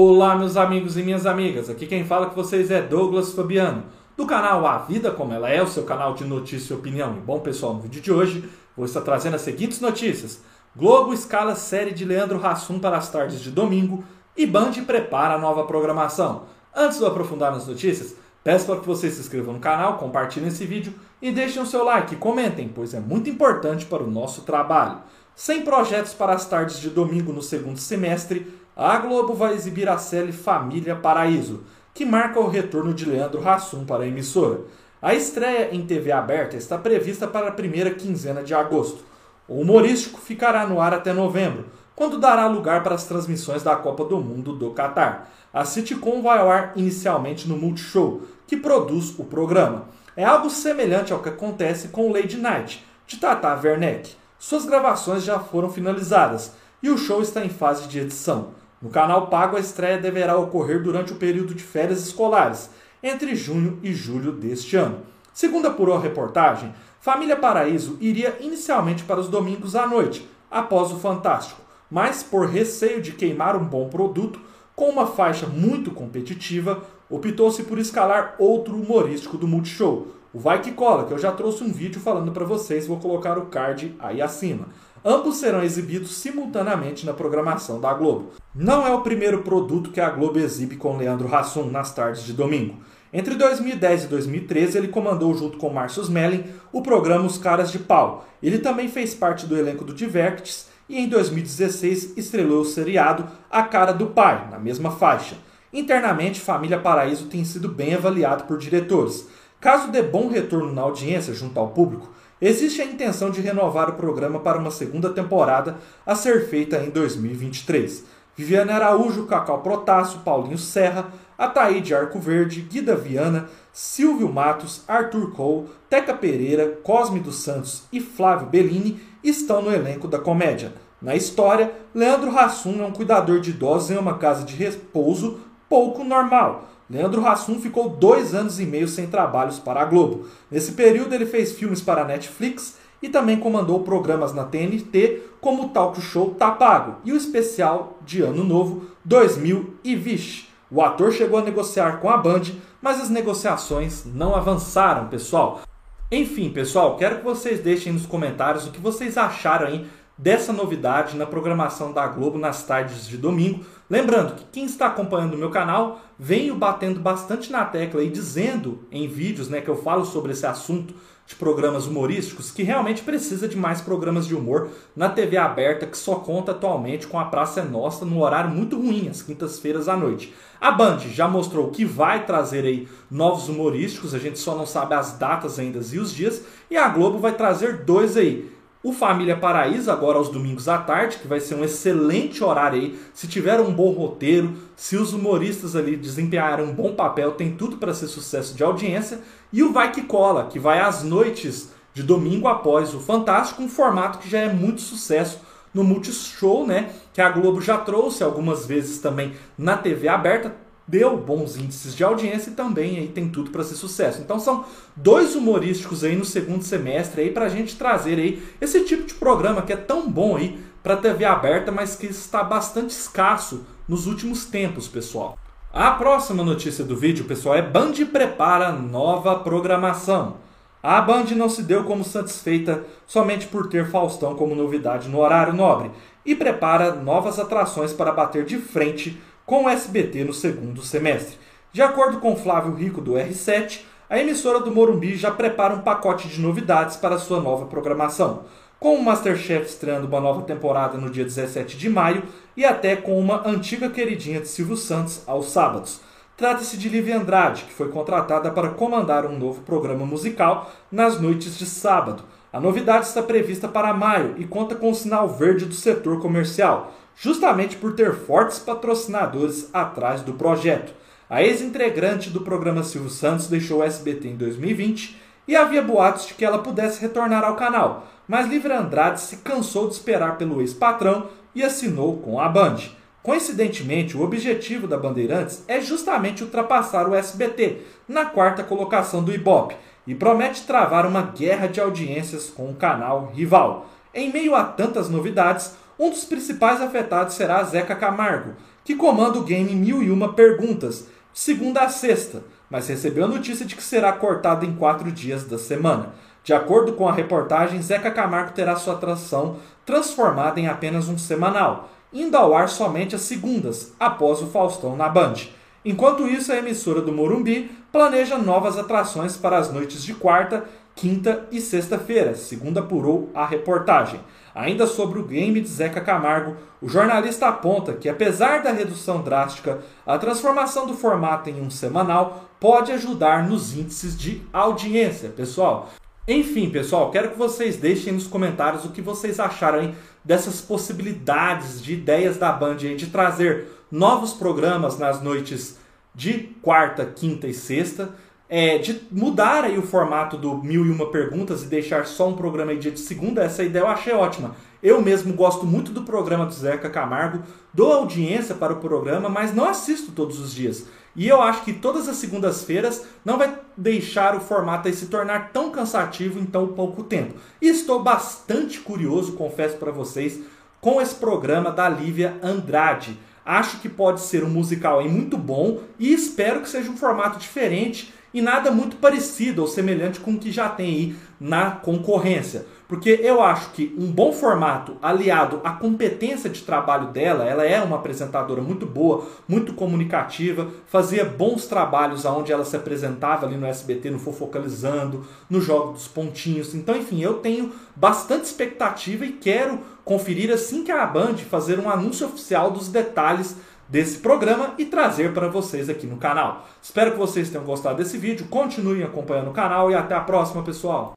Olá, meus amigos e minhas amigas. Aqui quem fala com vocês é Douglas Fabiano, do canal A Vida Como Ela É, o seu canal de notícia e opinião. E bom, pessoal, no vídeo de hoje vou estar trazendo as seguintes notícias: Globo escala série de Leandro Hassum para as tardes de domingo e Band prepara a nova programação. Antes de eu aprofundar nas notícias, peço para que vocês se inscrevam no canal, compartilhem esse vídeo e deixem o seu like e comentem, pois é muito importante para o nosso trabalho. Sem projetos para as tardes de domingo no segundo semestre, a Globo vai exibir a série Família Paraíso, que marca o retorno de Leandro Hassum para a emissora. A estreia em TV aberta está prevista para a primeira quinzena de agosto. O humorístico ficará no ar até novembro, quando dará lugar para as transmissões da Copa do Mundo do Catar. A sitcom vai ao ar inicialmente no Multishow, que produz o programa. É algo semelhante ao que acontece com Lady Night, de Tata Werneck. Suas gravações já foram finalizadas e o show está em fase de edição. No canal Pago, a estreia deverá ocorrer durante o período de férias escolares, entre junho e julho deste ano. Segundo apurou a reportagem, Família Paraíso iria inicialmente para os domingos à noite, após o Fantástico, mas por receio de queimar um bom produto, com uma faixa muito competitiva, optou-se por escalar outro humorístico do Multishow, o Vai Que Cola, que eu já trouxe um vídeo falando para vocês, vou colocar o card aí acima. Ambos serão exibidos simultaneamente na programação da Globo. Não é o primeiro produto que a Globo exibe com Leandro Hassum nas tardes de domingo. Entre 2010 e 2013, ele comandou junto com Márcio Smelling o programa Os Caras de Pau. Ele também fez parte do elenco do Divertes e em 2016 estrelou o seriado A Cara do Pai, na mesma faixa. Internamente, Família Paraíso tem sido bem avaliado por diretores. Caso dê bom retorno na audiência junto ao público, Existe a intenção de renovar o programa para uma segunda temporada a ser feita em 2023. Viviane Araújo, Cacau Protássio, Paulinho Serra, Ataíde Arco Verde, Guida Viana, Silvio Matos, Arthur Cole, Teca Pereira, Cosme dos Santos e Flávio Bellini estão no elenco da comédia. Na história, Leandro Hassum é um cuidador de idosos em uma casa de repouso pouco normal, Leandro Hassum ficou dois anos e meio sem trabalhos para a Globo. Nesse período, ele fez filmes para a Netflix e também comandou programas na TNT, como o talk show Tá Pago e o especial de Ano Novo 2020. O ator chegou a negociar com a Band, mas as negociações não avançaram, pessoal. Enfim, pessoal, quero que vocês deixem nos comentários o que vocês acharam aí dessa novidade na programação da Globo nas tardes de domingo. Lembrando que quem está acompanhando o meu canal, venho batendo bastante na tecla e dizendo em vídeos né, que eu falo sobre esse assunto de programas humorísticos que realmente precisa de mais programas de humor na TV aberta que só conta atualmente com a Praça é Nossa no horário muito ruim, às quintas-feiras à noite. A Band já mostrou que vai trazer aí novos humorísticos, a gente só não sabe as datas ainda e os dias, e a Globo vai trazer dois aí. O Família Paraíso, agora aos domingos à tarde, que vai ser um excelente horário aí. Se tiver um bom roteiro, se os humoristas ali desempenharem um bom papel, tem tudo para ser sucesso de audiência. E o Vai Que Cola, que vai às noites de domingo após o Fantástico, um formato que já é muito sucesso no Multishow, né? Que a Globo já trouxe algumas vezes também na TV aberta deu bons índices de audiência e também aí tem tudo para ser sucesso. Então são dois humorísticos aí no segundo semestre aí para a gente trazer aí esse tipo de programa que é tão bom aí para TV aberta, mas que está bastante escasso nos últimos tempos, pessoal. A próxima notícia do vídeo, pessoal, é Band prepara nova programação. A Band não se deu como satisfeita somente por ter Faustão como novidade no horário nobre e prepara novas atrações para bater de frente com o SBT no segundo semestre. De acordo com Flávio Rico do R7, a emissora do Morumbi já prepara um pacote de novidades para sua nova programação, com o Masterchef estreando uma nova temporada no dia 17 de maio e até com uma antiga queridinha de Silvio Santos aos sábados. Trata-se de Lívia Andrade, que foi contratada para comandar um novo programa musical nas noites de sábado. A novidade está prevista para maio e conta com o sinal verde do setor comercial, justamente por ter fortes patrocinadores atrás do projeto. A ex-integrante do programa Silvio Santos deixou o SBT em 2020 e havia boatos de que ela pudesse retornar ao canal, mas Livre Andrade se cansou de esperar pelo ex-patrão e assinou com a Band. Coincidentemente, o objetivo da Bandeirantes é justamente ultrapassar o SBT na quarta colocação do Ibope e promete travar uma guerra de audiências com o canal rival. Em meio a tantas novidades, um dos principais afetados será Zeca Camargo, que comanda o game Mil e Uma Perguntas, segunda a sexta, mas recebeu a notícia de que será cortado em quatro dias da semana. De acordo com a reportagem, Zeca Camargo terá sua atração transformada em apenas um semanal, indo ao ar somente às segundas, após o Faustão na Band. Enquanto isso, a emissora do Morumbi planeja novas atrações para as noites de quarta, quinta e sexta-feira, segundo apurou a reportagem. Ainda sobre o game de Zeca Camargo, o jornalista aponta que, apesar da redução drástica, a transformação do formato em um semanal pode ajudar nos índices de audiência. Pessoal, enfim, pessoal, quero que vocês deixem nos comentários o que vocês acharam hein, dessas possibilidades de ideias da Band hein, de trazer novos programas nas noites de quarta, quinta e sexta, é, de mudar aí o formato do Mil e Uma Perguntas e deixar só um programa aí dia de segunda, essa ideia eu achei ótima. Eu mesmo gosto muito do programa do Zeca Camargo, dou audiência para o programa, mas não assisto todos os dias. E eu acho que todas as segundas-feiras não vai deixar o formato aí se tornar tão cansativo em tão pouco tempo. E estou bastante curioso, confesso para vocês, com esse programa da Lívia Andrade. Acho que pode ser um musical aí muito bom e espero que seja um formato diferente e nada muito parecido ou semelhante com o que já tem aí na concorrência. Porque eu acho que um bom formato aliado à competência de trabalho dela, ela é uma apresentadora muito boa, muito comunicativa, fazia bons trabalhos aonde ela se apresentava ali no SBT, no Fofocalizando, no Jogo dos Pontinhos. Então, enfim, eu tenho bastante expectativa e quero conferir assim que a Band fazer um anúncio oficial dos detalhes desse programa e trazer para vocês aqui no canal. Espero que vocês tenham gostado desse vídeo, continuem acompanhando o canal e até a próxima, pessoal!